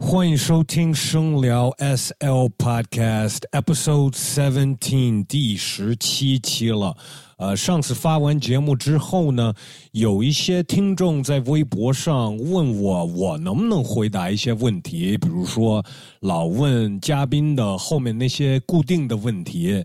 欢迎收听声聊 SL Podcast Episode Seventeen 第十七期了。呃，上次发完节目之后呢，有一些听众在微博上问我，我能不能回答一些问题，比如说老问嘉宾的后面那些固定的问题。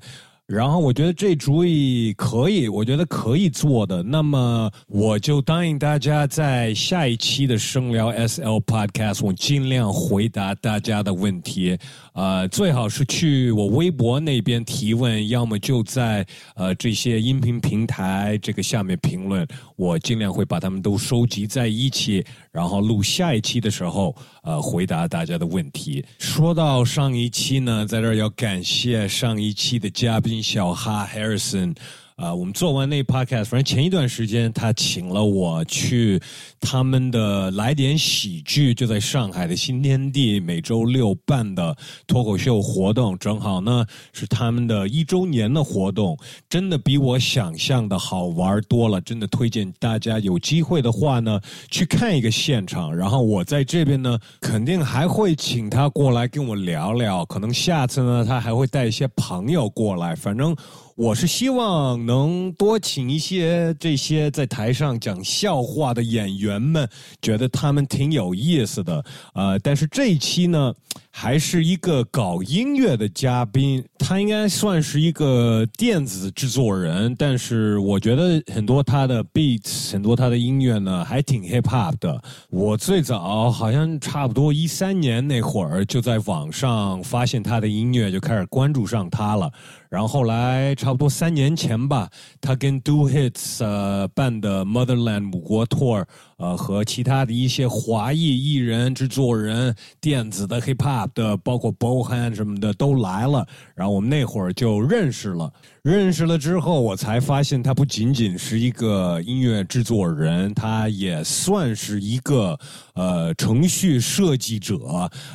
然后我觉得这主意可以，我觉得可以做的。那么我就答应大家，在下一期的声聊 SL Podcast，我尽量回答大家的问题。呃，最好是去我微博那边提问，要么就在呃这些音频平台这个下面评论，我尽量会把他们都收集在一起，然后录下一期的时候，呃，回答大家的问题。说到上一期呢，在这儿要感谢上一期的嘉宾小哈 Harrison。啊，我们做完那 podcast，反正前一段时间他请了我去他们的来点喜剧，就在上海的新天地每周六办的脱口秀活动，正好呢是他们的一周年的活动，真的比我想象的好玩多了，真的推荐大家有机会的话呢去看一个现场。然后我在这边呢，肯定还会请他过来跟我聊聊，可能下次呢他还会带一些朋友过来，反正。我是希望能多请一些这些在台上讲笑话的演员们，觉得他们挺有意思的。呃，但是这一期呢，还是一个搞音乐的嘉宾，他应该算是一个电子制作人，但是我觉得很多他的 beats，很多他的音乐呢，还挺 hip hop 的。我最早好像差不多一三年那会儿，就在网上发现他的音乐，就开始关注上他了。然后后来差不多三年前吧，他跟 Do Hits 呃办的 Motherland 母国 tour，呃和其他的一些华裔艺人、制作人、电子的 hip hop 的，包括 Bohan 什么的都来了。然后我们那会儿就认识了。认识了之后，我才发现他不仅仅是一个音乐制作人，他也算是一个呃程序设计者，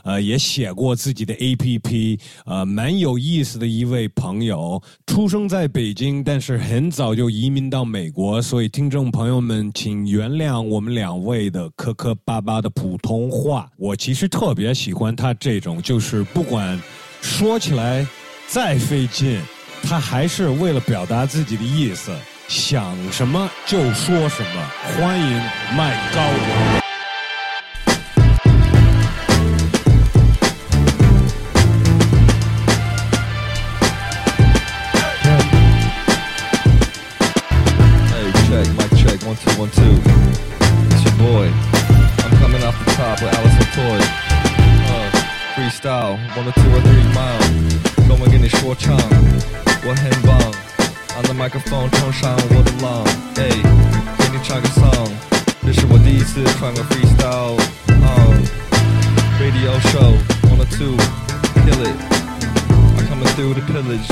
呃也写过自己的 APP，呃蛮有意思的一位朋友。出生在北京，但是很早就移民到美国，所以听众朋友们请原谅我们两位的磕磕巴巴的普通话。我其实特别喜欢他这种，就是不管说起来再费劲。他还是为了表达自己的意思，想什么就说什么。欢迎麦高。Hey, check, mic check, one two one two. It's your boy. I'm coming off the top with Alice and Toy. Uh, freestyle, one or two or three mile. 跟我跟你说唱，我很棒。On the microphone 冲上我的浪，哎，给你唱个 song。这是我第一次唱个 freestyle。Uh, radio show, one or two, kill it. I'm coming through the pillage.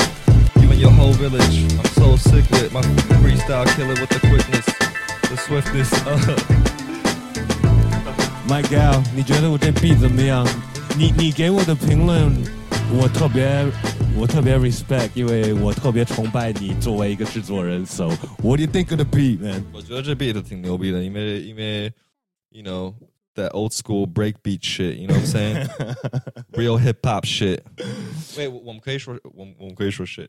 Even your whole village. I'm so sick with my freestyle killer with the quickness, the swiftness. Uh. 麦高，你觉得我这 beat 怎么样？你你给我的评论，我特别 我特别 respect，因为我特别崇拜你作为一个制作人。So what do you think of the beat, man？我觉得这 beat 挺牛逼的，因为因为，you know that old school break beat shit，you know what I'm saying？Real hip hop shit。喂，我们可以说，我们我们可以说 shit。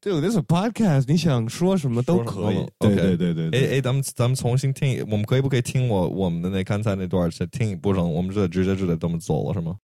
对，this is a podcast，你想说什么都可以。对对对对。哎哎，咱们咱们重新听，我们可以不可以听我我们的那刚才那段再听一部分？我们这直接就得这么走了是吗？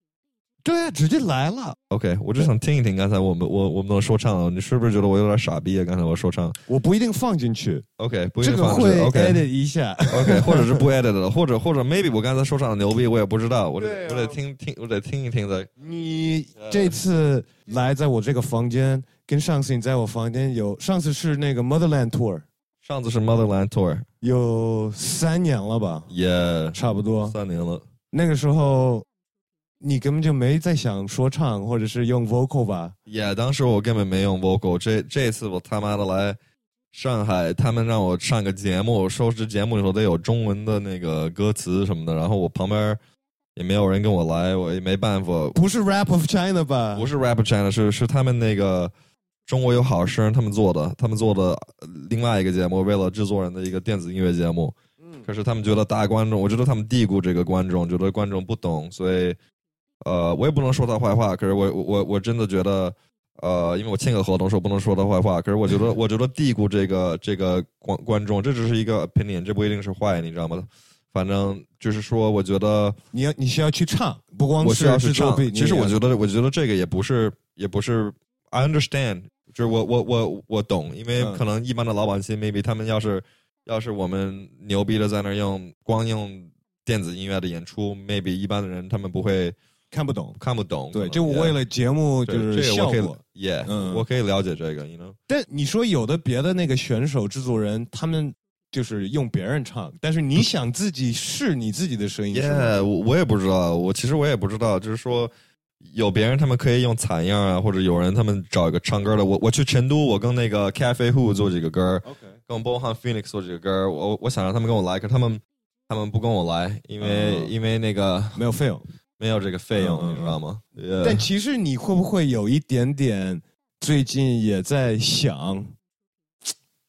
对啊，直接来了。OK，我就想听一听刚才我们我我们的说唱，你是不是觉得我有点傻逼啊？刚才我说唱我不一定放进去，，OK，不一这个定放会 OK edit 一下。OK，或者是不 edit 的，或者或者 maybe 我刚才说唱的牛逼，我也不知道，我得、啊我得听听，我得听一听的。你这次来在我这个房间，跟上次你在我房间有，上次是那个 Motherland Tour，上次是 Motherland Tour，有三年了吧，也、差不多。三年了。那个时候，你根本就没在想说唱或者是用 vocal 吧？也、当时我根本没用 vocal，这这次我他妈的来上海，他们让我上个节目，收拾节目的时候得有中文的那个歌词什么的，然后我旁边也没有人跟我来，我也没办法，不是 Rap of China 吧？不是 Rap China，是是他们那个中国有好声他们做的，他们做的呃另外一个节目，为了制作人的一个电子音乐节目。可是他们觉得大观众，我觉得他们低估这个观众，觉得观众不懂，所以呃，我也不能说他坏话，可是我我我真的觉得，呃，因为我签个合同，说不能说他坏话。可是我觉得，我觉得低估这个这个观观众，这只是一个 opinion，这不一定是坏，你知道吗？反正就是说，我觉得你要你需要去唱，不光我需要去唱。其实我觉得，我觉得这个也不是，也不是，I understand，就是我我我我懂，因为嗯可能一般的老板心，maybe 他们要是要是我们牛逼的在那儿用光用电子音乐的演出，maybe 一般的人他们不会看不懂。看不懂。对，就为了节目就是效果。，yeah，、嗯我可以了解这个，you know。但你说有的别的那个选手、制作人，他们就是用别人唱，但是你想自己试你自己的声音，是吗 Yeah，我我也不知道，我其实我也不知道，就是说有别人他们可以用采样啊，或者有人他们找一个唱歌的。我我去成都，我跟那个 Cafe Who 做几个歌，OK，跟 Bohan Phoenix 做几个歌，我我想让他们跟我来，可他们他们不跟我来，因为、嗯因为那个没有费用。没有这个费用，你知道吗？但其实你会不会有一点点最近也在想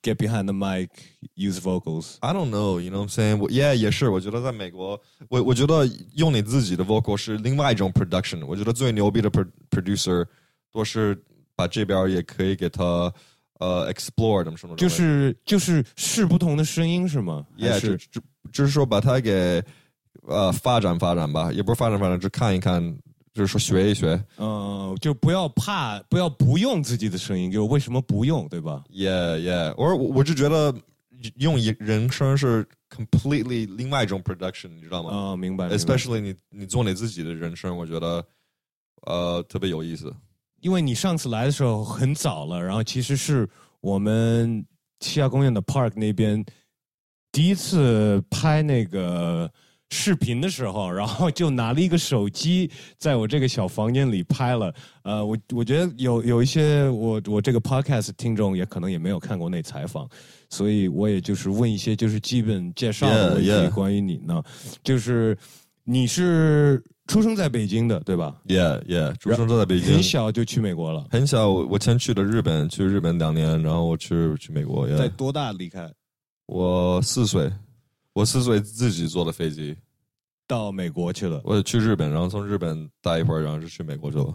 get behind the mic, use vocals？I don't know, you know what I'm saying? 我 Yeah，也是，我觉得在美国，我我觉得用你自己的 vocal 是另外一种 production。我觉得最牛逼的 pro producer 都是把这边也可以给他呃 explore 怎么说呢？就是就是试不同的声音是吗？也 Yeah，是就是说把它给呃发展发展吧，也不是发展发展，就看一看，就是说学一学。嗯，就不要怕，不要不用自己的声音，就为什么不用，对吧？Yeah, yeah，我我我就觉得用一人声是 completely 另外一种 production，你知道吗？啊、明白。明白 especially 你你做你自己的人声，我觉得呃特别有意思。因为你上次来的时候很早了，然后其实是我们七亚公园的 Park 那边第一次拍那个视频的时候，然后就拿了一个手机在我这个小房间里拍了。呃，我我觉得有有一些我我这个 Podcast 听众也可能也没有看过那采访，所以我也就是问一些就是基本介绍的问题 Yeah, yeah. 关于你呢，就是你是出生在北京的对吧？Yeah, yeah，出生在北京很，小就去美国了。很小，我我先去的日本，去日本两年，然后我去去美国。在多大离开我四岁，我四岁自己坐的飞机，到美国去了？我去日本，然后从日本待一会儿，然后就去美国去了。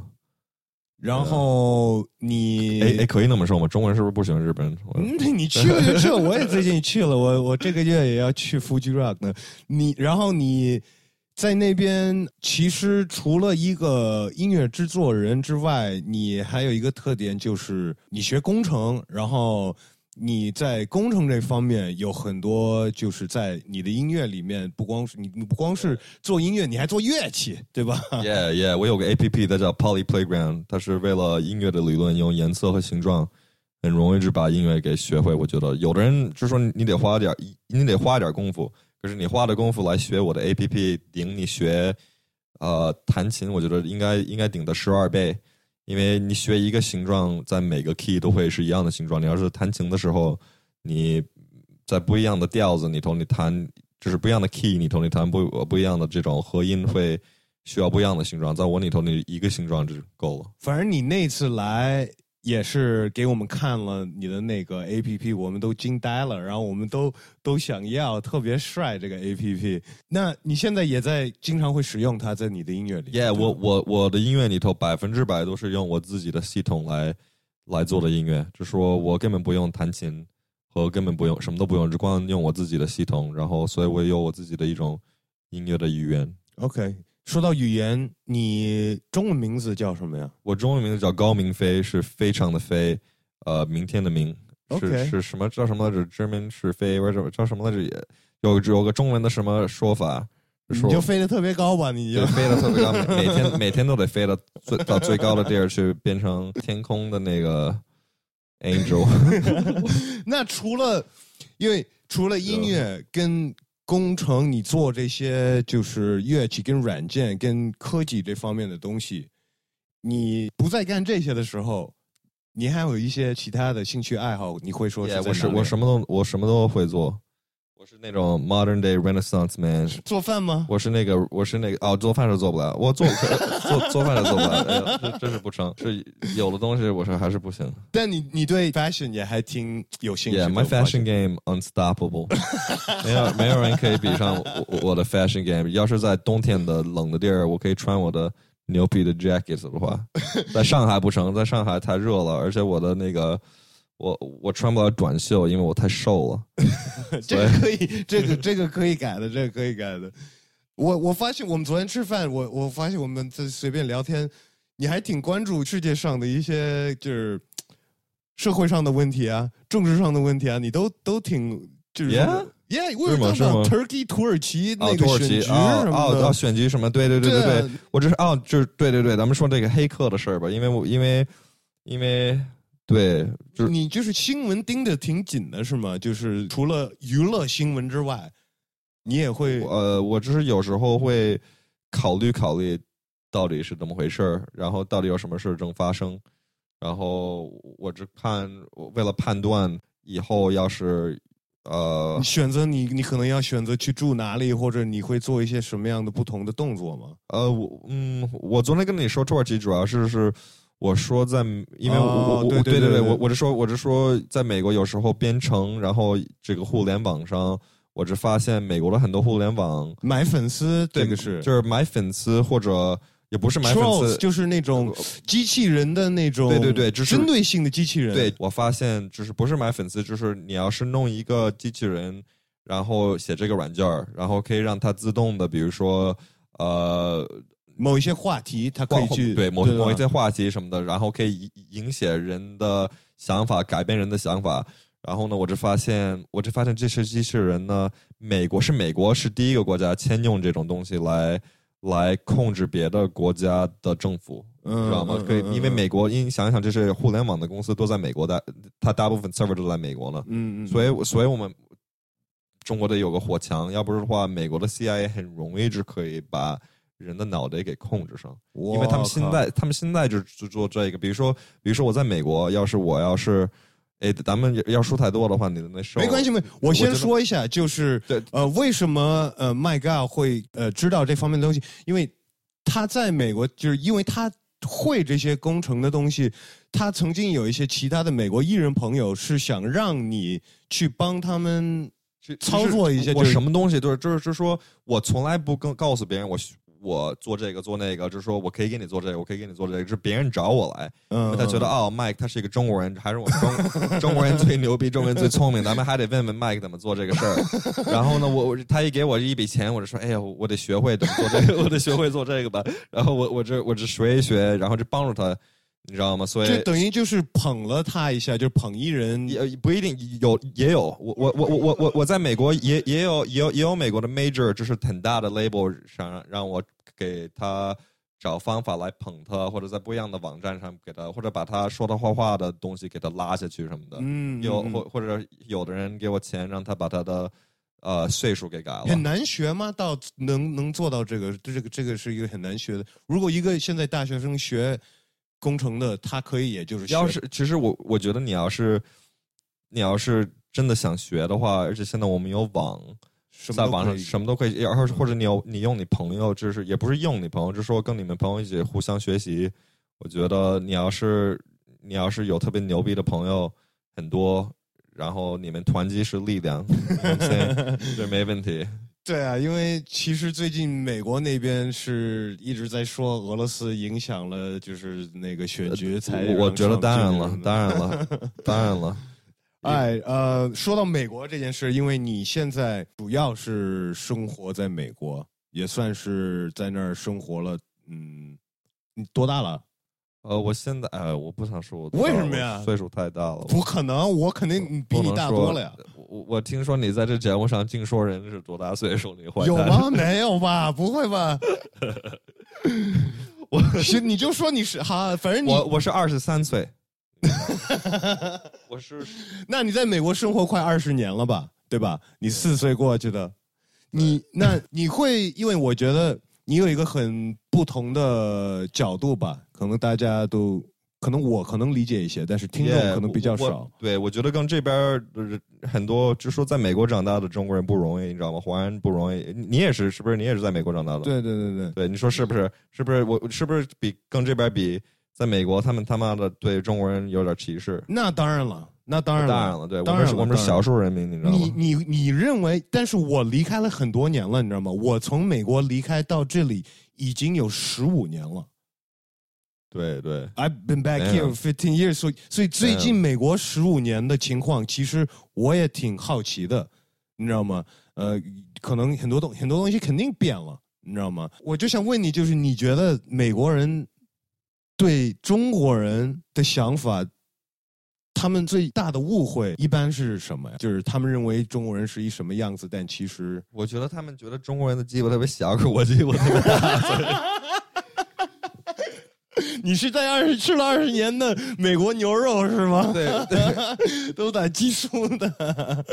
然后你，哎哎，可以那么说吗？中文是不是不喜欢日本人？你去了就去了，我也最近去了，我我这个月也要去 Fuji Rock 呢。你，然后你在那边，其实除了一个音乐制作人之外，你还有一个特点，就是你学工程，然后你在工程这方面有很多，就是在你的音乐里面，不光是你，你不光是做音乐，你还做乐器，对吧？Yeah, yeah，我有个 A P P，它叫 Poly Playground，它是为了音乐的理论，用颜色和形状，很容易就把音乐给学会。我觉得有的人就说你得花点，你得花点功夫，可是你花的功夫来学我的 A P P，顶你学呃弹琴，我觉得应该应该顶的十二倍，因为你学一个形状，在每个 key 都会是一样的形状。你要是弹琴的时候，你在不一样的调子里头，你弹就是不一样的 key 里头，你弹不不一样的这种和音会。需要不一样的形状，在我里头，你一个形状就够了。反正你那次来也是给我们看了你的那个 A P P，我们都惊呆了，然后我们都都想要，特别帅这个 A P P。那你现在也在经常会使用它在你的音乐里 Yeah，我我我的音乐里头百分之百都是用我自己的系统来来做的音乐，就说我根本不用弹琴，和根本不用什么都不用，只光用我自己的系统，然后所以我有我自己的一种音乐的语言。OK。说到语言，你中文名字叫什么呀？我中文名字叫高明飞，是非常的飞，呃，明天的明，是是什么叫什么来着？German 是飞，或者叫什么来着？也有有个中文的什么说法？说你就飞得特别高吧？你就就飞得特别高，每每天 每天都得飞到最到最高的地儿去，变成天空的那个 angel。那除了，因为除了音乐跟工程，你做这些就是乐器跟软件跟科技这方面的东西，你不再干这些的时候，你还有一些其他的兴趣爱好，你会说我是我什么都我什么都会做，我是那种 modern day renaissance man。做饭吗？我是那个，我是那个，哦，做饭是做不了，我做 做做饭是做不了，哎呀这真是不成，是有的东西我说还是不行。但你你对 fashion 也还挺有兴趣的。Yeah, my fashion game unstoppable，没有没有人可以比上我我我的 fashion game。要是在冬天的冷的地儿，我可以穿我的牛皮的 jacket 的话，在上海不成，在上海太热了，而且我的那个我我穿不了短袖，因为我太瘦了。这个可以，这个这个可以改的，这个可以改的。我我发现我们昨天吃饭，我我发现我们在随便聊天，你还挺关注世界上的一些就是社会上的问题啊，政治上的问题啊，你都都挺就是说 Yeah？yeah，为什么是吗 Turkey 土耳其那哦，个选举什其哦么哦哦，选举什么？对对对对对，我这是哦，就是对对对，咱们说这个黑客的事儿吧，因为我因为因为对，就是你就是新闻盯得挺紧的是吗？就是除了娱乐新闻之外，你也会呃，我只是有时候会考虑考虑到底是怎么回事儿，然后到底有什么事正发生，然后我只看为了判断以后要是呃你选择你你可能要选择去住哪里，或者你会做一些什么样的不同的动作吗？呃，我嗯，我昨天跟你说土耳其主要是是我说在，因为我、哦我我对对对我我是说我是说在美国有时候编程，然后这个互联网上，我只发现美国的很多互联网买粉丝，对这个是就是买粉丝或者也不是买粉丝，就是那种机器人的那种，对对对就是针对性的机器人。对，我发现就是不是买粉丝，就是你要是弄一个机器人，然后写这个软件儿，然后可以让它自动的，比如说呃某一些话题，它可以去对某吧某一些话题什么的，然后可以影影响人的想法，改变人的想法。然后呢，我就发现，我就发现这些机器人呢，美国是美国是第一个国家先用这种东西来来控制别的国家的政府，嗯知道吗？可以，因为美国，因为想一想，这是互联网的公司都在美国的，它大部分 server 都在美国呢，嗯嗯，所以，所以我们中国得有个火墙，要不是的话，美国的 CIA 很容易就可以把人的脑袋给控制上。因因为他们现在，他们现在就就做这个，比如说，比如说我在美国，要是我要是，哎，咱们要说太多的话，你的那收没关系，没，我先说一下，就是对呃，为什么呃麦嘎会呃知道这方面的东西？因为他在美国，就是因为他会这些工程的东西，他曾经有一些其他的美国艺人朋友是想让你去帮他们去操作一些我就是什么东西都是，就是就是说我从来不跟告诉别人我我做这个做那个，就是说我可以给你做这个，我可以给你做这个，是别人找我来，他觉得哦，Mike 他是一个中国人，还是我们中 中国人最牛逼，中国人最聪明，咱们还得问问 Mike 怎么做这个事儿。然后呢，我我他一给我一笔钱，我就说，哎呀，我得学会怎么做这个，我得学会做这个吧。然后我我这我这学一学，然后就帮助他，你知道吗？所以这等于就是捧了他一下，就是捧艺人。也不一定有，也有我我我我我我我在美国也也有也有也有美国的 major，就是很大的 label 想让让我给他找方法来捧他，或者在不一样的网站上给他，或者把他说的坏话的东西给他拉下去什么的。嗯，有嗯或或者有的人给我钱，让他把他的呃岁数给改了。很难学吗？到能能做到这个，这个这个是一个很难学的。如果一个现在大学生学工程的，他可以也就是学要是其实我我觉得你要是你要是真的想学的话，而且现在我们有网，在网上什么都可以什么都可以，然后或者你有你用你朋友，就是也不是用你朋友，就是说跟你们朋友一起互相学习。我觉得你要是你要是有特别牛逼的朋友很多，然后你们团结是力量，这没问题。对啊，因为其实最近美国那边是一直在说俄罗斯影响了，就是那个选举才我我觉得当然了当然了，当然了。哎，呃，说到美国这件事，因为你现在主要是生活在美国，也算是在那儿生活了，嗯，你多大了？呃，我现在哎，我不想说我为什么呀岁数太大了，不可能，我肯定比你大多了呀。我我听说你在这节目上净说人是多大岁数，你坏蛋有吗？没有吧？不会吧？我行，你就说你是哈，反正你我我是二十三岁，我是那你在美国生活快二十年了吧？对吧？你四岁过去的，你那你会因为我觉得你有一个很不同的角度吧？可能大家都可能我可能理解一些，但是听众可能比较我少。对，我觉得跟这边很多，就说在美国长大的中国人不容易，你知道吗？华人不容易。你你也是，是不是？你也是在美国长大的？对对对对，对，你说是不是？是不是？我是不是比跟这边比，在美国他们他妈的对中国人有点歧视？那当然了，那当然了，当然了，对，我当们是我们是少数人民，你知道吗？你你你认为？但是我离开了很多年了，你知道吗？我从美国离开到这里已经有十五年了。对对，I've been back here fifteen years，所以所以最近美国十五年的情况，其实我也挺好奇的，你知道吗？呃，可能很多东很多东西肯定变了，你知道吗？我就想问你，就是你觉得美国人对中国人的想法，他们最大的误会一般是什么呀？就是他们认为中国人是一什么样子，但其实我觉得他们觉得中国人的鸡巴特别小，可是我鸡巴特别大。你是在二十吃了二十年的美国牛肉是吗？对 对，都打激素的。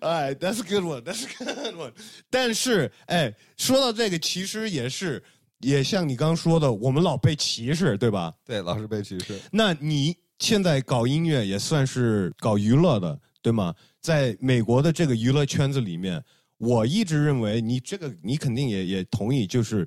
哎，That's a good one. That's a good one. 但是，哎，说到这个，其实也是，也像你刚刚说的，我们老被歧视，对吧？对，老是被歧视。那你现在搞音乐也算是搞娱乐的，对吗？在美国的这个娱乐圈子里面，我一直认为你这个你肯定也也同意，就是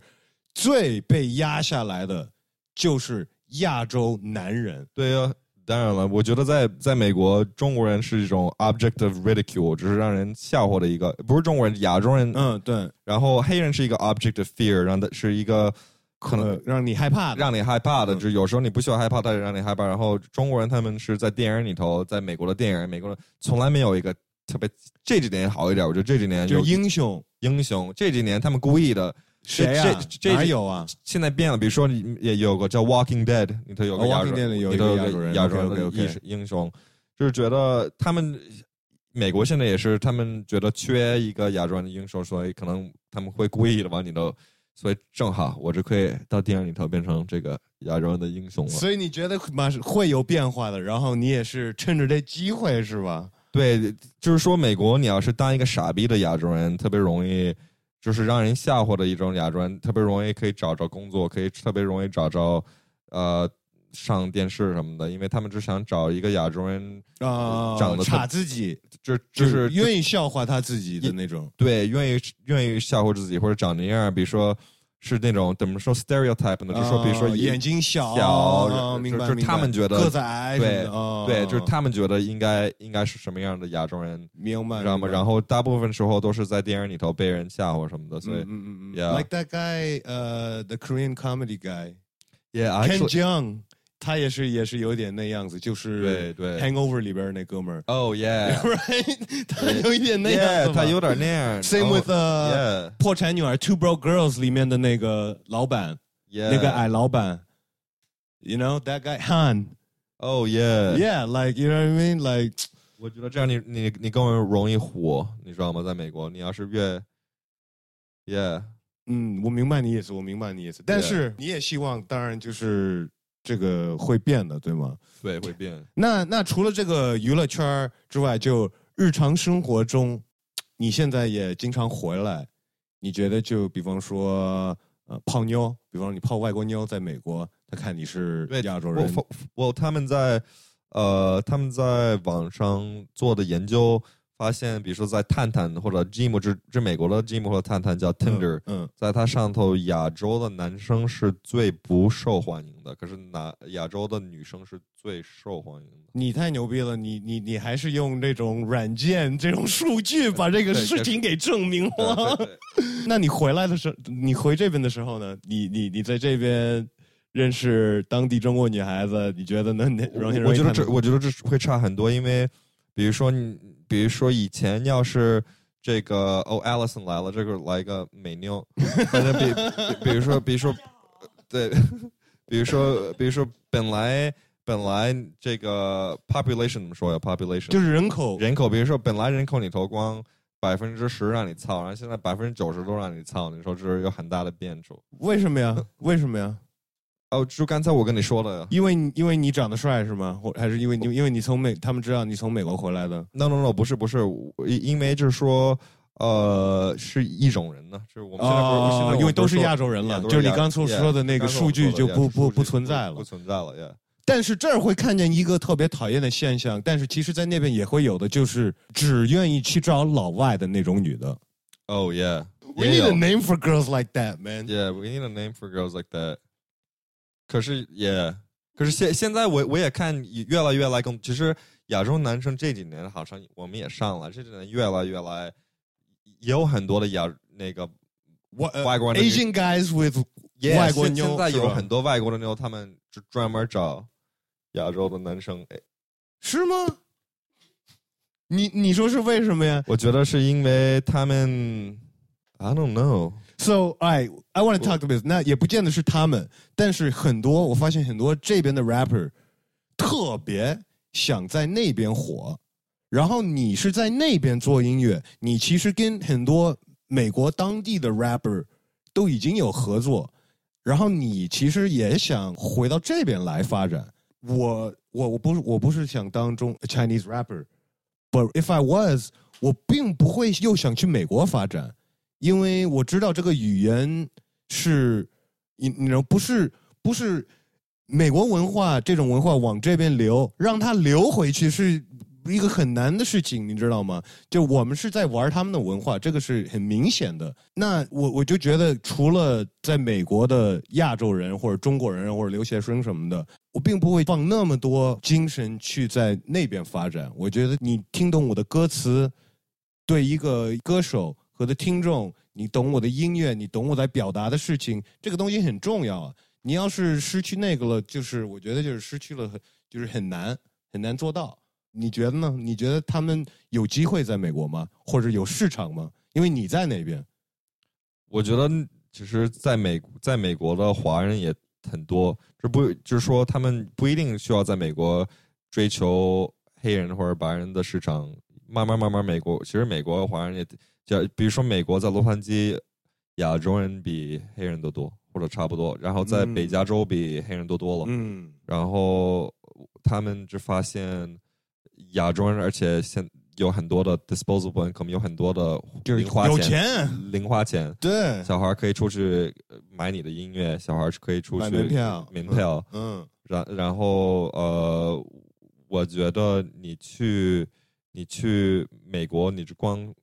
最被压下来的就是亚洲男人。对呀、当然了，我觉得在在美国，中国人是一种 object of ridicule，只是让人笑话的一个，不是中国人，亚洲人。嗯，对，然后黑人是一个 object of fear，让的是一个可能呃让你害怕的，让你害怕的，嗯就是有时候你不需要害怕，但是让你害怕。然后中国人他们是在电影里头，在美国的电影，美国人从来没有一个特别这几年好一点，我觉得这几年就是英雄。英雄，这几年他们故意的。谁呀、这这哪有啊？现在变了，比如说你也有个叫《Walking Dead》，里头有个哦亚洲里头有个亚洲人亚洲人的英英雄，就是觉得他们美国现在也是，他们觉得缺一个亚洲人的英雄，所以可能他们会故意的往里头，所以正好我就可以到电影里头变成这个亚洲人的英雄了。所以你觉得马上会有变化的，然后你也是趁着这机会是吧？对，就是说美国你要是当一个傻逼的亚洲人，特别容易。就是让人笑话的一种亚洲人，特别容易可以找着工作，可以特别容易找着，呃，上电视什么的，因为他们只想找一个亚洲人，啊、长得特差自己，就就就是愿意笑话他自己的那种。对愿意愿意笑话自己或者长那样，比如说是那种怎么说 stereotype 呢？就说比如说啊眼睛小，小啊就就是他们觉得个子矮对对，就是他们觉得应该应该是什么样的亚洲人，明白，知道吗？然后大部分时候都是在电影里头被人吓唬什么的，所以嗯嗯嗯 like that guy，呃、t h e Korean comedy guy yeah Ken actually Jeong，他也是也是有点那样子，就是对对 Hangover 里边那哥们儿 oh yeah，right？他有一点那样 yeah 子他有点那样 Same Oh, with 呃、yeah 破产女儿 Two Broke Girls 里面的那个老板 yeah 那个矮老板，You know that guy Han。oh yeah Yeah, like you know what I mean? Like 我觉得这样你你你更容易火，你知道吗？在美国，你要是越，yeah，嗯，我明白你意思，我明白你意思。但是你也希望，当然就是这个会变的，对吗？对，会变。那那除了这个娱乐圈儿之外，就日常生活中，你现在也经常回来，你觉得就比方说呃泡妞，比方说你泡外国妞，在美国，他看你是 亚洲人，我我他们在呃他们在网上做的研究发现，比如说在探探或者 Gym 这这美国的 Gym 或者探探叫 Tinder，、嗯，在它上头，亚洲的男生是最不受欢迎的，可是拿亚洲的女生是最受欢迎的。你太牛逼了，你你你还是用这种软件、这种数据把这个事情给证明了。那你回来的时候，你回这边的时候呢？你你你在这边认识当地中国女孩子，你觉得能容易容我觉得这我觉得这会差很多，因为比如说你，比如说以前要是这个哦，Alison 来了，这个来一个美妞，反正比比比如说比如说对，比如说比如说本来本来这个 population 怎么说呀？population 就是人口人口，比如说本来人口里头光百分之十让你操，然后现在百分之九十都让你操，你说这是有很大的变数。为什么呀？为什么呀？哦，就刚才我跟你说了因为因为你长得帅是吗？或还是因为你因为你从美，他们知道你从美国回来的？，no no no，不是不是，因为就是说，呃，是一种人呢，就是我们现在不是，因为都是亚洲人了就是你刚才说的那个数据就不不不存在了不存在了，yeah。但是这儿会看见一个特别讨厌的现象，但是其实，在那边也会有的，就是只愿意去找老外的那种女的。Oh yeah, We need a name for girls like that, man. Yeah, we need a name for girls like that. 可是，Yeah，可是现现在我我也看越来越来更，其实亚洲男生这几年好像我们也上了，这几年越来越来，也有很多的亚那个 uh, 外国人 Asian guys with 外国妞现在有很多外国的妞，他们就专门找亚洲的男生。哎，是吗？你你说是为什么呀我觉得是因为他们，I don't know。？So I I want to talk to this。那也不见得是他们，但是很多我发现很多这边的 rapper 特别想在那边火，然后你是在那边做音乐，你其实跟很多美国当地的 rapper 都已经有合作，然后你其实也想回到这边来发展。我我我不是我不是想当中 Chinese rapper，but if I was，我并不会又想去美国发展，因为我知道这个语言是，你你知道不是不是美国文化这种文化往这边流，让它流回去是一个很难的事情，你知道吗？就我们是在玩他们的文化，这个是很明显的。那我我就觉得，除了在美国的亚洲人或者中国人或者留学生什么的，我并不会放那么多精神去在那边发展。我觉得你听懂我的歌词，对一个歌手和的听众，你懂我的音乐，你懂我在表达的事情，这个东西很重要啊。你要是失去那个了，就是我觉得就是失去了很，就是很难很难做到。你觉得呢？你觉得他们有机会在美国吗？或者有市场吗？因为你在那边。我觉得其实在美在美国的华人也很多，这不就是说他们不一定需要在美国追求黑人或者白人的市场，慢慢慢慢美国其实美国华人也就比如说美国在洛杉矶，亚洲人比黑人都多或者差不多，然后在嗯北加州比黑人多多了，嗯。然后他们就发现亚洲人，而且现有很多的 disposable income，有很多的就是零花有钱，零花钱。对，小孩可以出去呃买你的音乐，小孩儿可以出去买门票门票，嗯。然然后呃，我觉得你去你去美国，你就光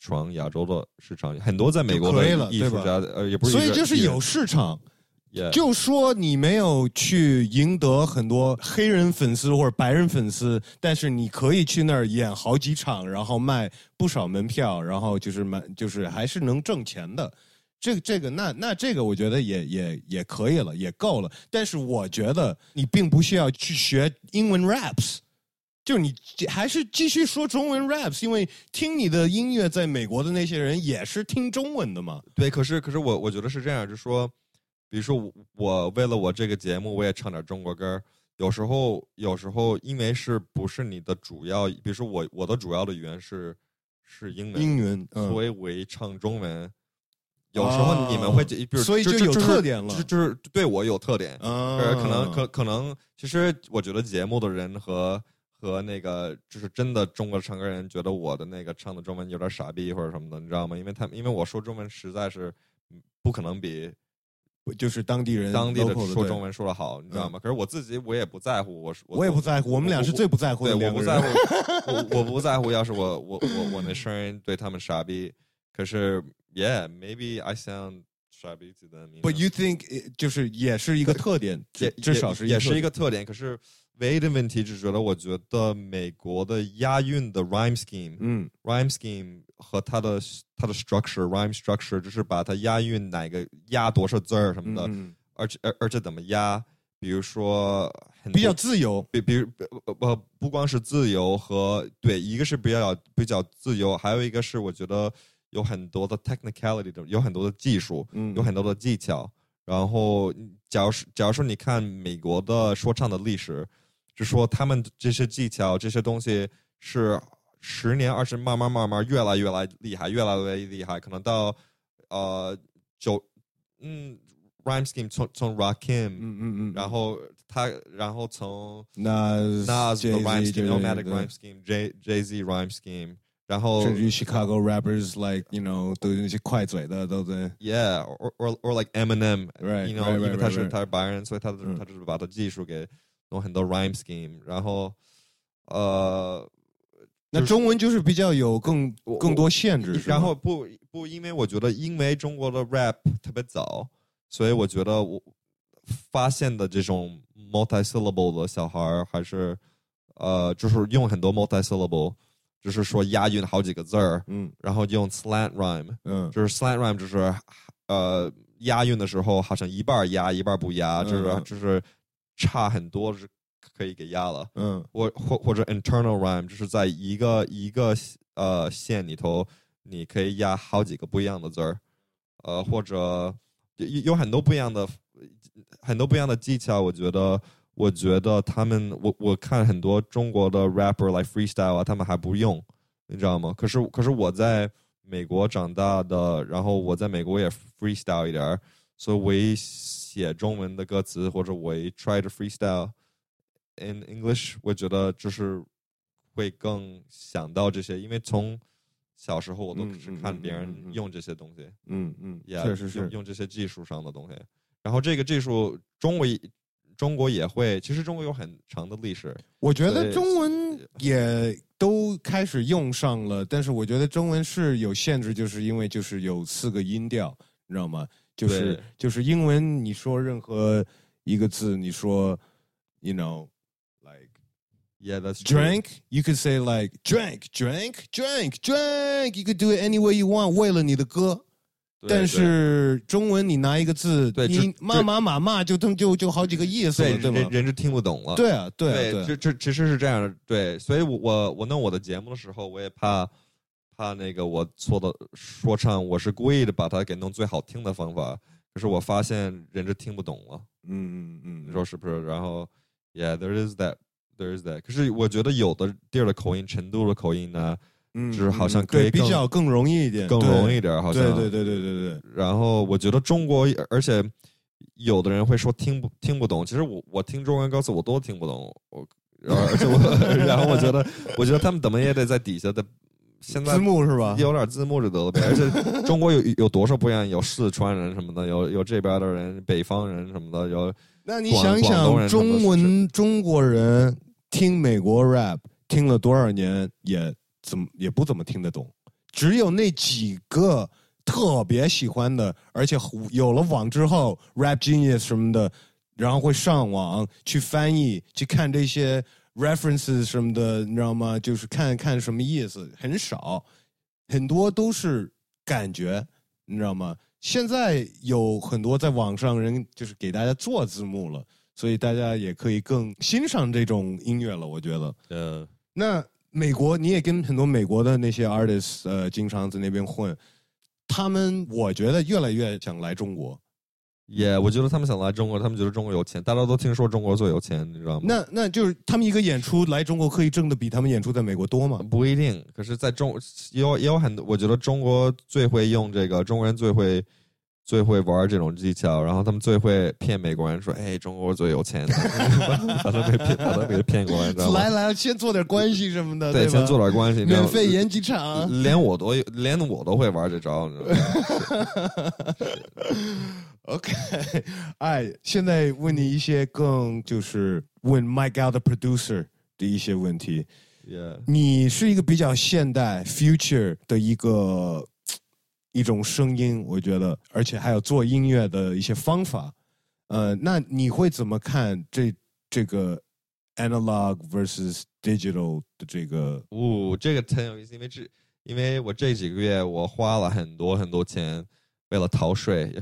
闯亚洲的市场，很多在美国的艺术家，呃，也不是所以就是有市场。yeah, 就说你没有去赢得很多黑人粉丝或者白人粉丝，但是你可以去那儿演好几场，然后卖不少门票，然后就是买，就是还是能挣钱的。这个这个，那那这个，我觉得也也也可以了，也够了。但是我觉得你并不需要去学英文 raps，就你还是继续说中文 raps，因为听你的音乐在美国的那些人也是听中文的嘛。对，可是可是我我觉得是这样，就是说，比如说我我为了我这个节目，我也唱点中国歌儿。有时候有时候因为是不是你的主要，比如说我我的主要的语言是是英文，英文，嗯，所以我一唱中文，有时候你们会，比如哦所以就有就是特点了就是就是对我有特点，啊呃，可能可可能，其实我觉得节目的人和和那个就是真的中国唱歌人觉得我的那个唱的中文有点傻逼或者什么的，你知道吗？因为他们因为我说中文实在是嗯不可能比就是当地人当地的说中文说的好，你知道吗？可是我自己我也不在乎，我是我也不在乎，我们俩是最不在乎，的我不在。乎，我我不在乎。要是我我我我那声音对他们傻逼，可是 Yeah，maybe I sound 傻逼 to them。But you think 呃就是也是一个特点，也至少是也是一个个特点。可是唯一的问题就是觉得，我觉得美国的押韵的 rhyme scheme，rhyme、嗯。scheme 和它的它的 structure，rhyme structure 就是把它押韵哪个押多少字儿什么的，嗯，而且而而且怎么押，比如说很比较自由。比比如呃呃不光是自由和对，一个是比较比较自由，还有一个是我觉得有很多的 technicality 的，有很多的技术，嗯。有很多的技巧。然后，假如是假如说你看美国的说唱的历史，就说他们这些技巧这些东西是十年二十慢慢慢慢越来越来厉害，越来越厉害，可能到呃九嗯 rhyme scheme 从从 Rakim，、嗯嗯嗯，然后他然后从那 Nas 的 rhyme Jay-Z scheme、Nomadic rhyme scheme、J Jay Z rhyme scheme，然后甚至于 Chicago rappers like you know 都是那些快嘴的都在 Yeah, or or or like Eminem, Right, you know，right, 因为 right, 他 right, 是 right. 他是白人，所以他嗯他就是把他技术给弄很多 rhyme scheme，然后呃，那中文就是比较有更更多限制，然后不不，因为我觉得因为中国的 rap 特别早，所以我觉得我发现的这种 multi syllable 的小孩儿还是呃，就是用很多 multi syllable，就是说押韵好几个字儿，嗯然后用 slant rhyme。嗯就是 slant rhyme，就是呃押韵的时候，好像一半儿押一半儿不押，就是嗯就是差很多是可以给压了。嗯或或或者 internal rhyme，就是在一个一个呃线里头，你可以压好几个不一样的字儿，呃，或者有有很多不一样的很多不一样的技巧。我觉得，我觉得他们，我我看很多中国的 rapper 来 freestyle 啊，他们还不用，你知道吗？可是可是我在美国长大的，然后我在美国也 freestyle 一点儿，所以我一写中文的歌词，或者我一 try to freestyle。in English，我觉得就是会更想到这些，因为从小时候我都是看别人用这些东西，嗯嗯，也确实是用用这些技术上的东西。然后这个技术，中国中国也会，其实中国有很长的历史。我觉得中文也都开始用上了，但是我觉得中文是有限制，就是因为就是有四个音调，你知道吗？就是就是英文，你说任何一个字，你说，you know。Like Yeah, that's drink，you could say like drink drank drank drank you could do it any way you want. 为了你的歌，但是中文你拿一个字，对你骂骂骂骂就就就就好几个意思对了，对吗？人人就听不懂了。对啊，对啊，对啊这这其实是这样的，对，所以我我我弄我的节目的时候，我也怕怕那个我错的说唱，我是故意的把它给弄最好听的方法，可是我发现人家听不懂了，嗯嗯嗯，你说是不是？然后，Yeah，there is that，there is that。可是我觉得有的地儿的口音，成都的口音呢，嗯，就是好像可以更较更容易一点，更容易一点，好像。对对对对对对，然后我觉得中国，而且有的人会说听不听不懂，其实我我听中文歌词我都听不懂，我然后而且我 然后我觉得我觉得他们怎么也得在底下的现在字幕是吧？有点字幕就得了呗，而且中国有有多少不一样，有四川人什么的，有有这边的人，北方人什么的，有那你想想，中文中国人听美国 rap 听了多少年，也怎么也不怎么听得懂，只有那几个特别喜欢的，而且有了网之后，Rap Genius 什么的，然后会上网去翻译，去看这些 references 什么的，你知道吗？就是看看什么意思，很少，很多都是感觉，你知道吗？现在有很多在网上人就是给大家做字幕了，所以大家也可以更欣赏这种音乐了。我觉得，嗯那美国你也跟很多美国的那些 artists 呃经常在那边混，他们我觉得越来越想来中国。也我觉得他们想来中国，他们觉得中国有钱，大家都听说中国最有钱，你知道吗？那那就是他们一个演出来中国可以挣的比他们演出在美国多吗？不一定，可是在中也有也有很多，我觉得中国最会用这个，中国人最会最会玩这种技巧，然后他们最会骗美国人说，哎，中国最有钱，把他给骗，把他给骗过来，你知道吗？来来，先做点关系什么的，对，吧先做点关系，免费演几场。连我都连我都会玩这招，你知道吗？OK，哎，现在问你一些更就是问 Mike Out 的 producer 的一些问题。Yeah，你是一个比较现代 future 的一个 一种声音，我觉得，而且还有做音乐的一些方法。呃，那你会怎么看这这个 analog versus digital 的这个？哦，这个很有意思，因为这因为我这几个月我花了很多很多钱，为了逃税，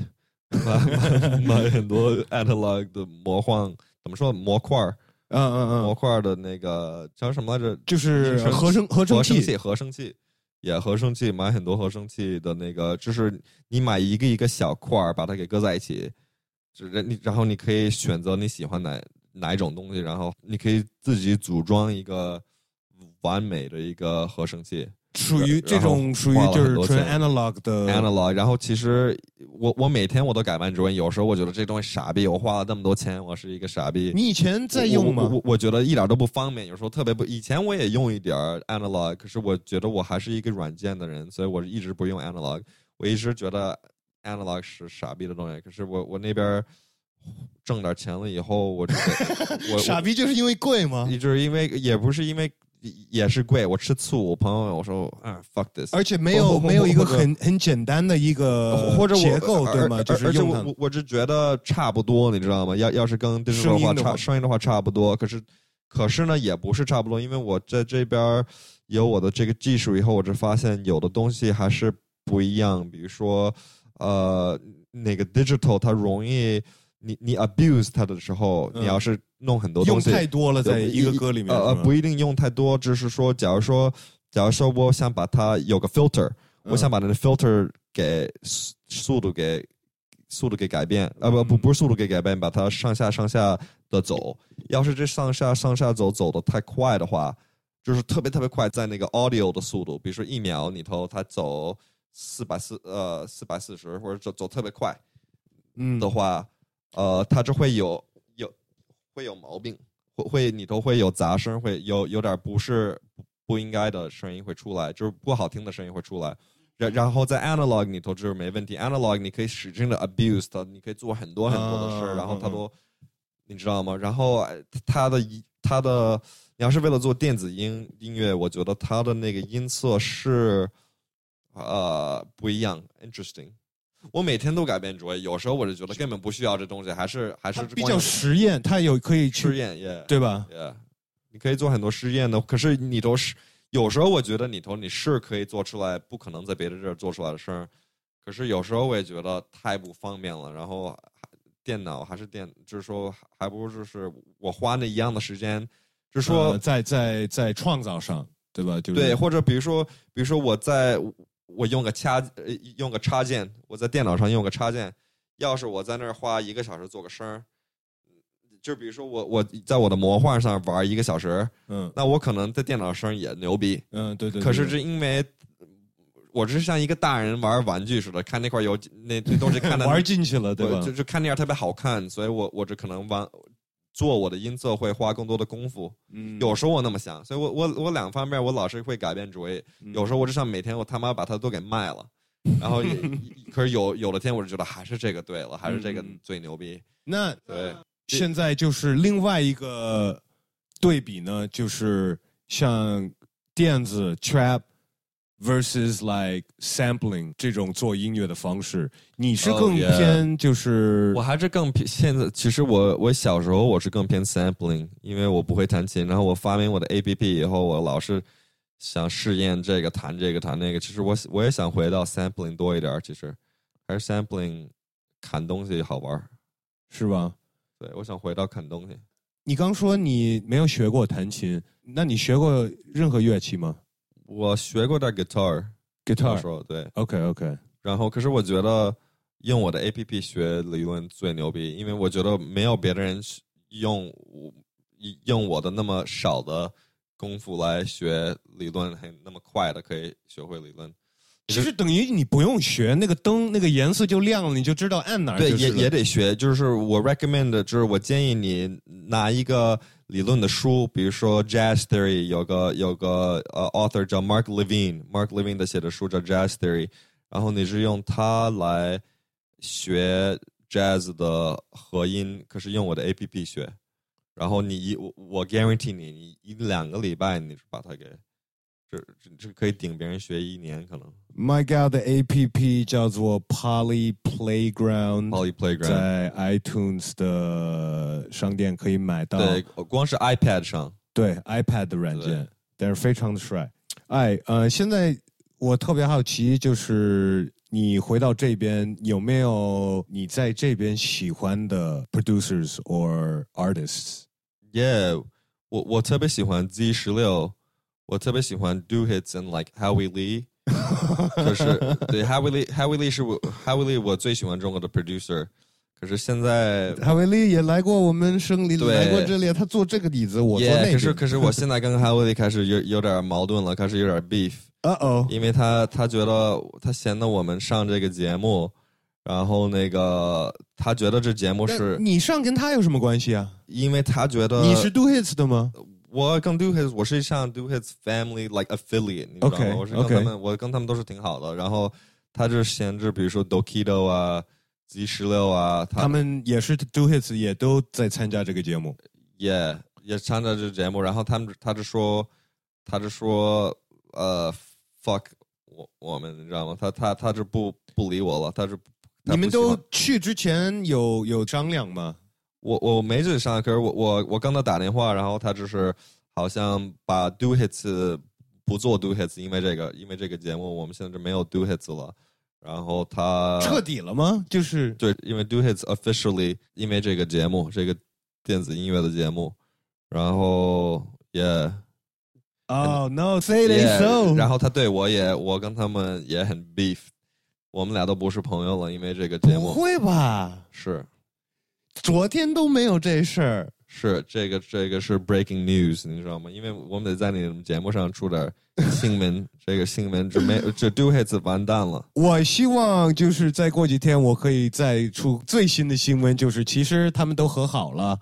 买买买很多 analog 的魔幻，怎么说模块儿嗯嗯嗯，模块儿的那个叫什么来着？就是音声合成合成器。合成器，也合成器，买很多合成器的那个，就是你买一个一个小块儿，把它给搁在一起，就是你，然后你可以选择你喜欢哪哪一种东西，然后你可以自己组装一个完美的一个合成器属于这种属于就是纯 analog 的 analog。然后其实我我每天我都改版指纹，有时候我觉得这东西傻逼，我花了那么多钱，我是一个傻逼。你以前在用吗我我？觉得一点都不方便，有时候特别不。以前我也用一点 analog，可是我觉得我还是一个软件的人，所以我一直不用 analog。我一直觉得 analog 是傻逼的东西，可是我我那边挣点钱了以后，我这个 我傻逼就是因为贵吗我？？就是因为也不是因为也是贵，我吃醋，我朋友我说啊 fuck this，而且没有没有一个很很简单的一个或者结构，对吗？就是而且我我我只觉得差不多，你知道吗？要要是跟 digital 的话声音的话差声音的话差不多，可是可是呢也不是差不多，因为我在这边有我的这个技术以后，我就发现有的东西还是不一样，比如说呃，那个 digital 它容易你你 abuse 它的时候，嗯。你要是弄很多用东西，用太多了，在一个歌里面，呃呃，不一定用太多，只是说，假如说，假如说我想把它有个 filter，、我想把那个 filter 给速速度给速度给改变，啊不不不是速度给改变，把它上下上下的走。要是这上下上下走走的太快的话，就是特别特别快，在那个 audio 的速度，比如说一秒里头它走四百四呃四百四十或者走走特别快嗯。的话，呃，它就会有有会有毛病，会会里头会有杂声，会有有点不是不不应该的声音会出来，就是不好听的声音会出来。然然后在 analog 里头就是没问题，analog 你可以使劲的 abuse 它，你可以做很多很多的事儿，啊然后它都你知道吗？然后呃它的一它的你要是为了做电子音音乐，我觉得它的那个音色是呃不一样，interesting。我每天都改变主意，有时候我就觉得根本不需要这东西，还是还是比较实验，它有可以去试验，yeah，对吧？yeah，你可以做很多实验的，可是你都是有时候我觉得你头你是可以做出来，不可能在别的地儿做出来的事儿，可是有时候我也觉得太不方便了，然后电脑还是电，就是说还不如就是我花那一样的时间，就是说、呃在在在创造上，对吧？就是对，或者比如说，比如说我在我用个插呃用个插件，我在电脑上用个插件，要是我在那儿花一个小时做个声儿，就比如说我我在我的魔幻上玩一个小时，嗯那我可能在电脑上也牛逼，嗯，对对。可是是因为。我这是像一个大人玩玩具似的，看那块有那那东西看的 玩进去了，对吧？就就看那样特别好看，所以我我这可能玩做我的音色会花更多的功夫。嗯有时候我那么想，所以我我我两方面我老是会改变主意。嗯有时候我只想每天我他妈把它都给卖了，然后也可是有有的天我就觉得还是这个对了，还是这个嗯最牛逼。那对，现在就是另外一个对比呢，就是像电子 trap versus like sampling 这种做音乐的方式，你是 Oh, 更偏就是我还是更偏现在，其实我我小时候我是更偏 sampling，因为我不会弹琴，然后我发明我的 A P P 以后，我老是想试验这个弹这个弹那个。其实我我也想回到 sampling 多一点儿，其实还是 sampling 砍东西好玩儿。是吧？对，我想回到砍东西。你刚说你没有学过弹琴，那你学过任何乐器吗我学过点 guitar，guitar。说对，OK OK。然后可是我觉得用我的 A P P 学理论最牛逼，因为我觉得没有别的人用我用我的那么少的功夫来学理论，很那么快的可以学会理论。其实等于你不用学，那个灯那个颜色就亮了，你就知道按哪儿对，也也得学。就是我 recommend，的就是我建议你拿一个理论的书，比如说 Jazz Theory，有个有个呃 author 叫 Mark Levine，Mark Levine 的写的书叫 Jazz Theory，然后你是用它来学 jazz 的和音，可是用我的 A P P 学，然后你一我我 guarantee 你，你一两个礼拜你是把它给。这这这可以顶别人学一年，可能 My God 的 A P P 叫做 Poly Playground，Poly Playground 在 iTunes 的商店可以买到。对，光是 iPad 上，对 iPad 的软件，但是非常的帅。哎，呃，现在我特别好奇，就是你回到这边有没有你在这边喜欢的 producers or artists？Yeah，我我特别喜欢 Z 十六，我特别喜欢 Do Hits and like Howie Lee，就是对 Howie Lee，Howie Lee 是我 Howie Lee 我最喜欢中国的 producer，可是现在哈维利也来过我们生里，对来过这里，他做这个椅子，我做那。可是可是我现在跟 Howie Lee 开始有有点矛盾了，开始有点 beef，呃哦，因为他他觉得他嫌得我们上这个节目，然后那个他觉得这节目是你上跟他有什么关系啊？因为他觉得你是 Do Hits 的吗？我跟 Do His 我是上 Do His Family like affiliate，你知道吗我是跟他们我跟他们都是挺好的。然后他就闲置，比如说 Dokido 啊、Z 十六啊，他他们也是 Do Hits，也都在参加这个节目。也也参加这个节目。然后他们他就说，他就说呃 fuck 我我们，你知道吗？他他他就不不理我了，他就他你们都去之前有有商量吗？我我没这上，可是我我我跟他打电话，然后他就是好像把 Do Hits 不做 Do Hits，因为这个因为这个节目我们现在就没有 Do Hits 了。然后他彻底了吗？就是对，因为 Do Hits officially 因为这个节目，这个电子音乐的节目，然后也哦、no say it Yeah，so，然后他对我也，我跟他们也很 beef，我们俩都不是朋友了，因为这个节目不会吧？是昨天都没有这事儿。是这个这个是 breaking news，你知道吗？因为我们得在你们节目上出点新闻，这个新闻这没这 Do Hits 完蛋了。我希望就是再过几天，我可以再出最新的新闻，就是其实他们都和好了，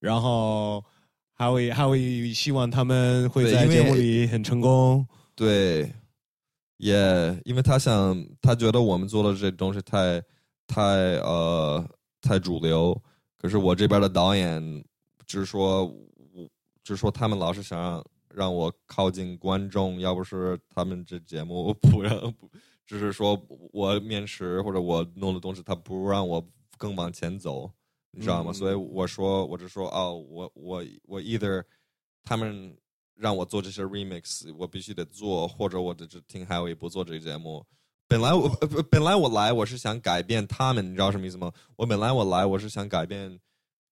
然后还会还会希望他们会在节目里很成功。对，也因为他想，他觉得我们做的这东西太太呃太主流，可是我这边的导演就是说，我就是说他们老是想让让我靠近观众，要不是他们这节目不让，不就是说我面试或者我弄的东西，他不让我更往前走，你知道吗？嗯所以我说，我就说哦，我我我 either 他们让我做这些 remix，我必须得做，或者我这这听 Howie 不做这个节目。本来我呃本来我来我是想改变他们，你知道什么意思吗？我本来我来我是想改变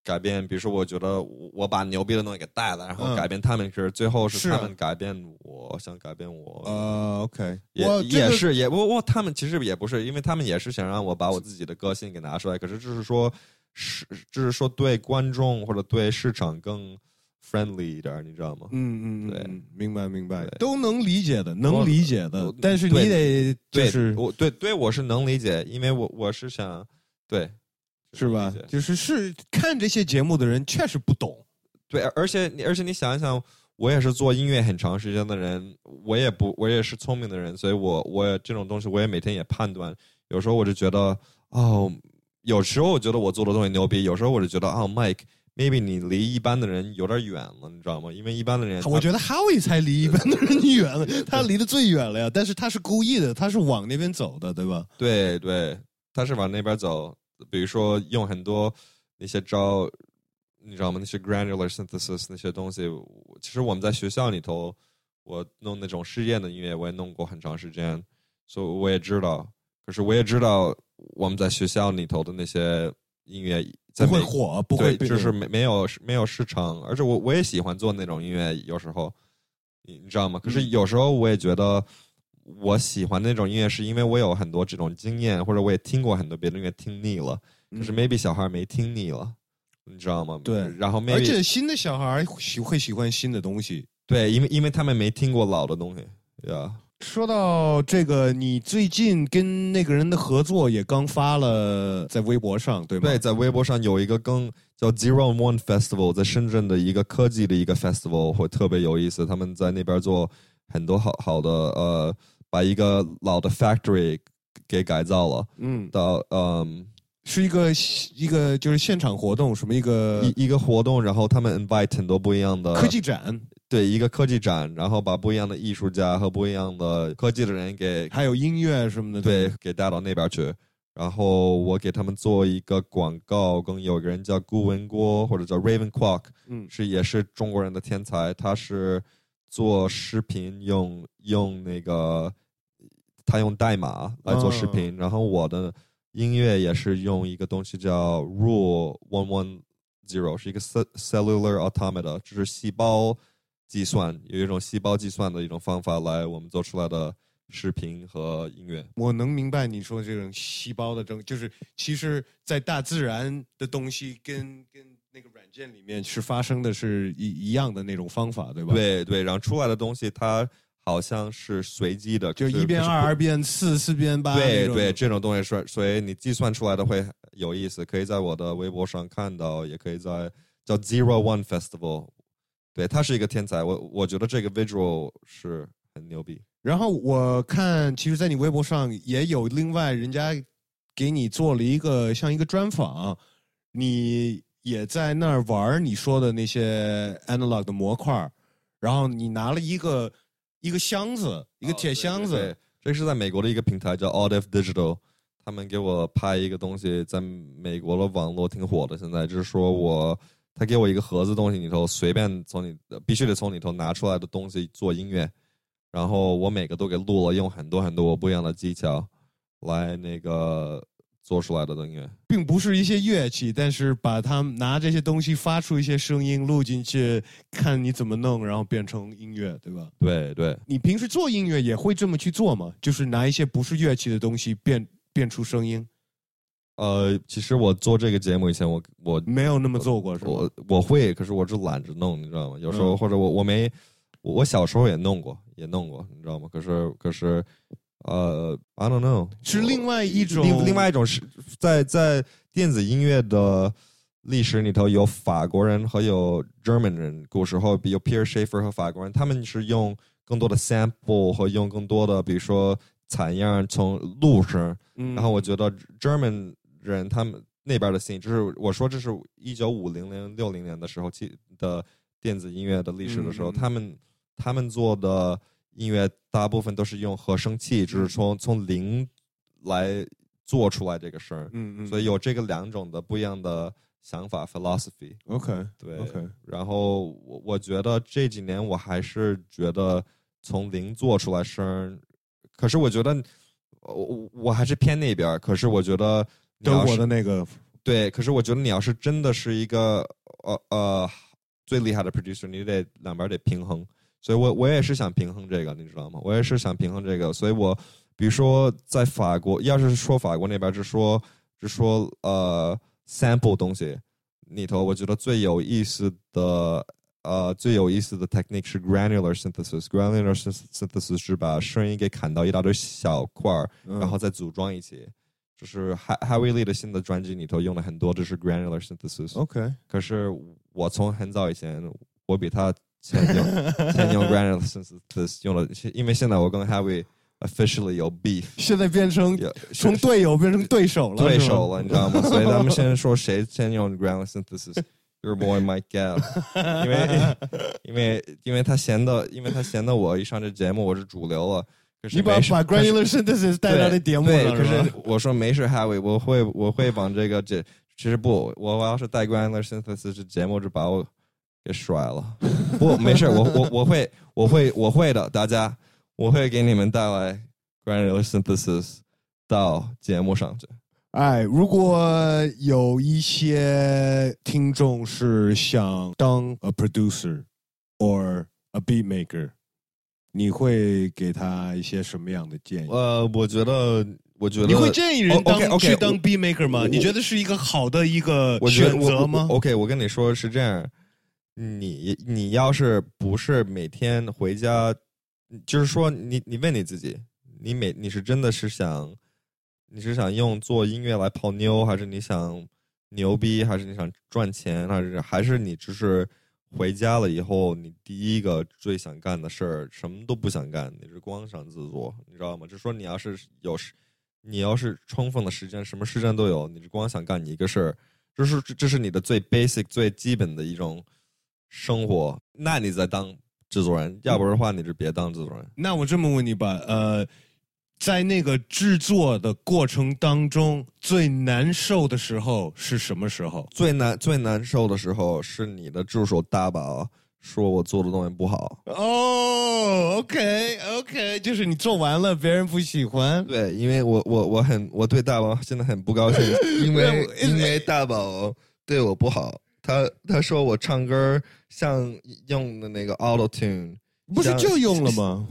改变，比如说我觉得我我把牛逼的东西给带了，然后嗯改变他们，可是最后是是他们改变我，想改变我。呃，OK，也我也是也我我他们其实也不是，因为他们也是想让我把我自己的个性给拿出来，可是就是说是就是说对观众或者对市场更 friendly 一点，你知道吗？嗯嗯，对嗯，明白明白，都能理解的，能理解的，但是你得就对，是我对对我是能理解，因为我我是想对是吧？就是是看这些节目的人确实不懂。对，而且你而且你想一想，我也是做音乐很长时间的人，我也不我也是聪明的人，所以我我这种东西我也每天也判断，有时候我就觉得哦，有时候我觉得我做的东西牛逼，有时候我就觉得哦，Mike。Maybe 你离一般的人有点远了，你知道吗？因为一般的人，我觉得 Howie 才离一般的人远了，他离得最远了呀。但是他是故意的，他是往那边走的，对吧？对对，他是往那边走，比如说用很多那些招，你知道吗？那些 granular synthesis 那些东西，其实我们在学校里头，我弄那种试验的音乐，我也弄过很长时间，所以我也知道。可是我也知道我们在学校里头的那些音乐在不会火，不会，就是没没有没有市场，而且我我也喜欢做那种音乐，有时候你你知道吗？可是嗯有时候我也觉得我喜欢那种音乐，是因为我有很多这种经验，或者我也听过很多别的音乐，听腻了。可是 maybe 小孩没听腻了，你知道吗？嗯对然后 maybe 而且新的小孩喜会喜欢新的东西。对，因为因为他们没听过老的东西，对吧？说到这个，你最近跟那个人的合作也刚发了在微博上，对吗？对，在微博上有一个更叫 Zero One Festival，在深圳的一个科技的一个 festival，会特别有意思。他们在那边做很多好好的呃，把一个老的 factory 给改造了，嗯，到嗯是一个一个就是现场活动，什么一个一一个活动，然后他们 invite 很多不一样的科技展，对一个科技展，然后把不一样的艺术家和不一样的科技的人给还有音乐什么的。对，给带到那边去。然后我给他们做一个广告，跟有个人叫顾文郭或者叫 Raven Quark，嗯是也是中国人的天才，他是做视频用用那个他用代码来做视频，然后我的音乐也是用一个东西叫 Rule One One Zero，是一个 cell- cellular automata，就是细胞计算，有一种细胞计算的一种方法来我们做出来的视频和音乐。我能明白你说这种细胞的争，就是其实，在大自然的东西跟跟那个软件里面是发生的是一一样的那种方法，对吧？，对对，然后出来的东西它好像是随机的，就一变二，二变四，四变八。对对，这种东西是，所以你计算出来的会有意思，可以在我的微博上看到，也可以在叫 Zero One Festival，对他是一个天才，我我觉得这个 visual 是很牛逼。然后我看，其实，在你微博上也有另外人家给你做了一个像一个专访，你也在那儿玩你说的那些 analog 的模块儿然后你拿了一个一个箱子，一个铁箱子，哦对，对这是在美国的一个平台叫 Audif Digital，他们给我拍一个东西，在美国的网络挺火的。现在就是说我，他给我一个盒子东西里头，随便从你必须得从里头拿出来的东西做音乐，然后我每个都给录了，用很多很多不一样的技巧来那个做出来的音乐。并不是一些乐器，但是把它拿这些东西发出一些声音录进去，看你怎么弄，然后变成音乐，对吧？对对，你平时做音乐也会这么去做吗？就是拿一些不是乐器的东西变变出声音？呃，其实我做这个节目以前，我我没有那么做过？我我会，可是我只懒着弄，你知道吗？有时候、嗯或者我我没，我我小时候也弄过，也弄过，你知道吗？可是可是，呃，I don't know，是另外一种另另外一种是在在电子音乐的历史里头，有法国人和有 German 人，古时候比如 Pierre Schaeffer 和法国人，他们是用更多的 sample 和用更多的，比如说采样从录声，嗯然后我觉得 German 人他们那边的 scene，就是我说这是一九五零年、六零年的时候其的电子音乐的历史的时候，他们他们做的音乐大部分都是用和声器，就是从从零来做出来这个声儿，嗯嗯，所以有这个两种的不一样的想法 philosophy。OK 对 OK，然后我我觉得这几年我还是觉得从零做出来声儿，可是我觉得我我我还是偏那边儿。可是我觉得你德国的那个对，可是我觉得你要是真的是一个呃呃最厉害的 producer，你得两边得平衡。所以我我也是想平衡这个，你知道吗？我也是想平衡这个，所以我比如说在法国，要是说法国那边儿，就说就说呃 sample 东西里头，我觉得最有意思的呃最有意思的 technique 是 granular synthesis。granular synth- synthesis 是把声音给砍到一大堆小块儿，嗯然后再组装一起。就是 Ha- Howie Lee 的新的专辑里头用了很多就是 granular synthesis。OK，可是我从很早以前，我比他先用先用 granular synthesis 用了，因为现在我跟 Howie officially 有 beef，现在变成从队友变成对手了，对手了，你知道吗？所以咱们先说谁先用 granular synthesis。Your boy Mike Gall，因为因为因为他嫌的，因为他嫌的我一上这节目我是主流了，你把把 granular synthesis 带到那节目可是吧我说没事，Harry，我会我会把这个这其实不，我我要是带 granular synthesis 这节目就把我给甩了。不，没事，我我我会我会我会的，大家，我会给你们带来 granular synthesis 到节目上去。哎，如果有一些听众是想当 a producer or a beat maker，你会给他一些什么样的建议？呃，我觉得，我觉得你会建议人哦当、，OK，OK，去当 beat maker 吗？你觉得是一个好的一个选择吗我 OK，我跟你说是这样，你你要是不是每天回家，就是说你你问你自己，你每你是真的是想，你是想用做音乐来泡妞，还是你想牛逼，还是你想赚钱，还是还是你只是回家了以后，你第一个最想干的事儿什么都不想干，你是光想自作，你知道吗？就说你要是有时，你要是充分的时间，什么时间都有，你是光想干你一个事儿。这是这是你的最 basic 最基本的一种生活，那你再当制作人，要不然的话你就别当制作人。那我这么问你吧，呃，在那个制作的过程当中，最难受的时候是什么时候？最难最难受的时候是你的助手大宝说我做的东西不好，哦，OK OK，就是你做完了，别人不喜欢。对，因为我我我很我对大宝现在很不高兴，因为 因为因为大宝对我不好，他他说我唱歌像用的那个 Auto Tune，不是就用了吗？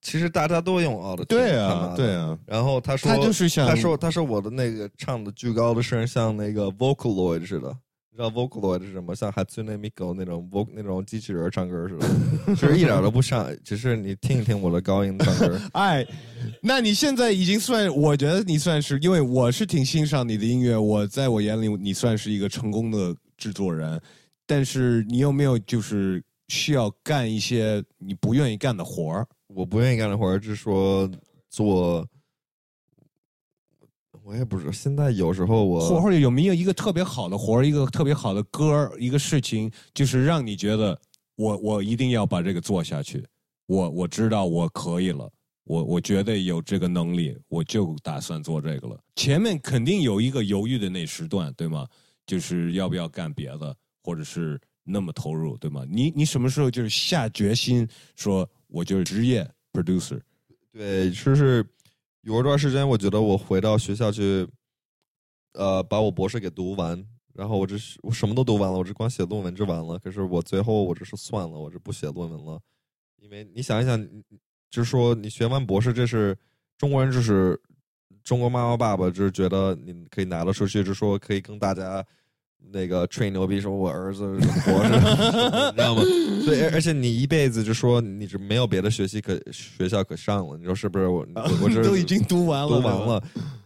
其实大家都用 Auto Tune，对啊对啊，然后他说，他就是想他说，他说我的那个唱的巨高的声像那个 Vocaloid 似的，你知道 Vocaloid 是什么？像 Hatsune Miku 那种 voc 那种机器人唱歌似的，就是一点都不像，只是你听一听我的高音唱歌。哎，那你现在已经算，我觉得你算是，因为我是挺欣赏你的音乐，我在我眼里你算是一个成功的制作人，但是你有没有就是需要干一些你不愿意干的活儿？我不愿意干的活儿是说做，我也不知道。现在有时候我或或者有没有一个特别好的活儿，一个特别好的歌儿，一个事情，就是让你觉得我我一定要把这个做下去，我我知道我可以了，我我觉得有这个能力，我就打算做这个了。前面肯定有一个犹豫的那时段，对吗？就是要不要干别的，或者是那么投入，对吗？你你什么时候就是下决心说，我就是职业 producer？对，就是有一段时间，我觉得我回到学校去，呃，把我博士给读完，然后我这我什么都读完了，我只光写论文就完了。可是我最后我这是算了，我这不写论文了，因为你想一想，就是说你学完博士，这是中国人，就是中国妈妈爸爸，就是觉得你可以拿了出去，就说可以跟大家那个吹牛逼，说我儿子是博士，你知道吗？所以而而且你一辈子就说你这没有别的学习可学校可上了，你说是不是？我我我这都已经读完了，读完了，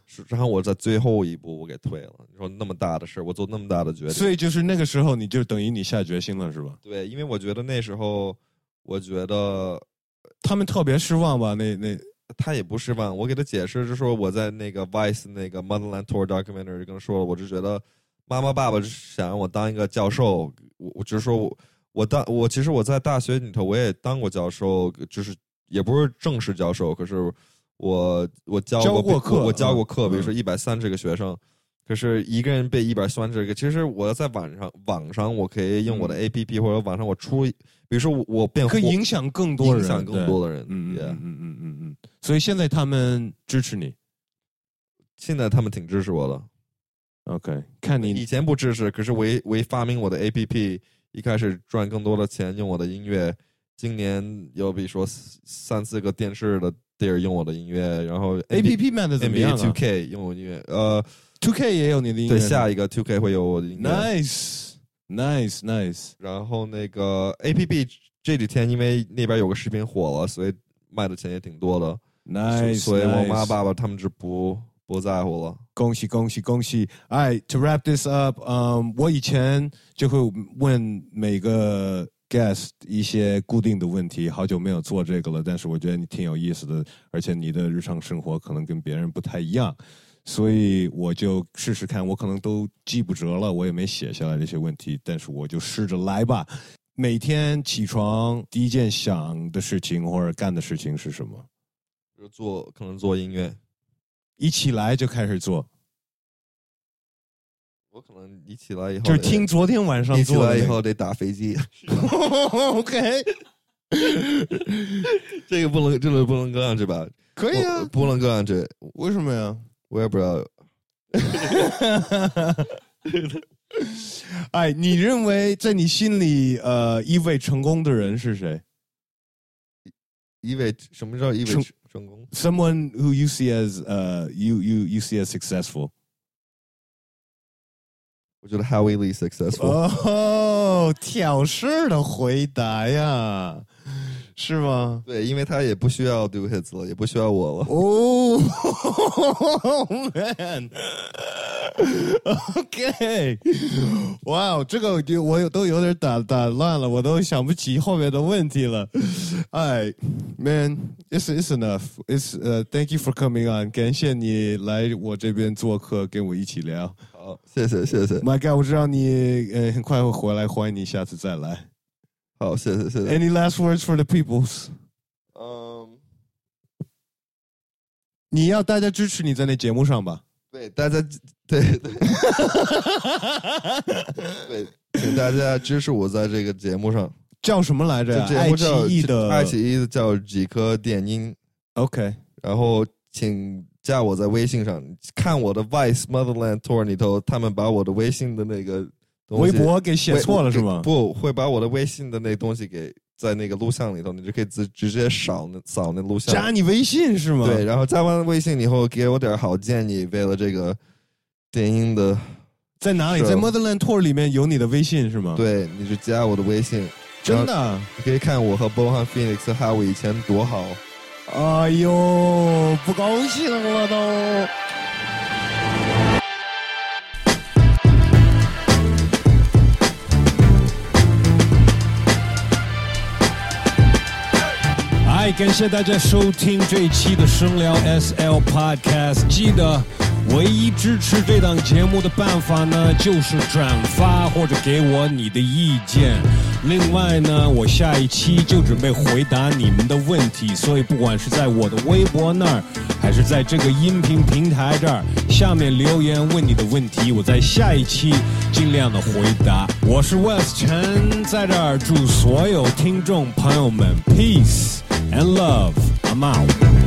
是然后我在最后一步我给退了。你说那么大的事儿，我做那么大的决定，所以就是那个时候，你就等于你下决心了，是吧？对，因为我觉得那时候，我觉得他们特别失望吧？那那他也不失望。我给他解释，就说我在那个 Vice 那个 Motherland Tour documentary 就跟他说了，我就觉得妈妈爸爸想让我当一个教授，我我就是说我我当我其实我在大学里头我也当过教授，就是也不是正式教授，可是我我教过课我我教过课，嗯比如说一百三十个学生。可是一个人背一百三十个，其实我要在网上网上我可以用我的 A P P 或者网上我出，比如说我我变嗯可以影响更多人，影响更多的人。嗯嗯嗯嗯嗯嗯嗯。所以现在他们支持你现在他们挺支持我的，，OK？看你以前不支持，可是我一我一发明我的 A P P，一开始赚更多的钱用我的音乐。今年有比如说三四个电视的地儿用我的音乐，然后 A P P 卖的怎么样 Two 啊 K 用我音乐，呃，？Two K 也有你的音乐对，下一个 Two K 会有我的音乐。Nice Nice Nice，然后那个 A P P 这几天因为那边有个视频火了，所以卖的钱也挺多的。Nice，所以我妈爸爸他们就不不在乎了。恭喜恭喜恭喜哎 to wrap this up，嗯、我以前就会问每个 guest 一些固定的问题，好久没有做这个了，但是我觉得你挺有意思的，而且你的日常生活可能跟别人不太一样，所以我就试试看，我可能都记不着了，我也没写下来这些问题，但是我就试着来吧。每天起床第一件想的事情或者干的事情是什么？就做可能做音乐，一起来就开始做，我可能一起来以后就是听昨天晚上一起做的、那个。来以后得打飞机，OK，这个不能这个不能搁上去吧？可以啊，不能搁上去，为什么呀？我也不知道。哎，你认为在你心里，呃，一位成功的人是谁？一位什么叫一位成 成功？ ？Someone who you see as, 呃、you you you see as successful。我觉得 highly successful。哦，挑事的回答呀， 是吗？对，因为他也不需要 do hits 了，也不需要我了。哦、man。OK，哇哦，这个我就我有都有点打打乱了，我都想不起后面的问题了。哎，Man，it's it's enough. It's 呃、t h a n k you for coming on，感谢你来我这边做客，跟我一起聊。好，谢谢谢谢。My God，我知道你呃很快会回来，欢迎你下次再来。好，谢谢谢谢。Any last words for the peoples？嗯，你要大家支持你在那节目上吧。对，大家对对 对，请大家支持我在这个节目上。叫什么来着？爱节目叫奇艺的爱奇艺的叫几颗电音，OK，然后请加我在微信上看我的 Vice Motherland Tour 里头，他们把我的微信的那个东微博给写错了是吗？不会把我的微信的那东西给在那个录像里头，你就可以直直接扫那扫那录像。加你微信是吗？对，然后加完微信以后，给我点好建议，为了这个电音的，在哪里？在 Motherland Tour 里面有你的微信是吗？，对，你就加我的微信，真的。你可以看我和 Bohan Phoenix 还有我以前多好。哎呦，不高兴了都。感谢大家收听这一期的声聊 SL Podcast。记得，唯一支持这档节目的办法呢，就是转发或者给我你的意见。另外呢，我下一期就准备回答你们的问题，所以不管是在我的微博那儿，还是在这个音频平台这儿，下面留言问你的问题，我在下一期尽量的回答。我是 Wes 陈，在这儿祝所有听众朋友们 peace and love。I'm out。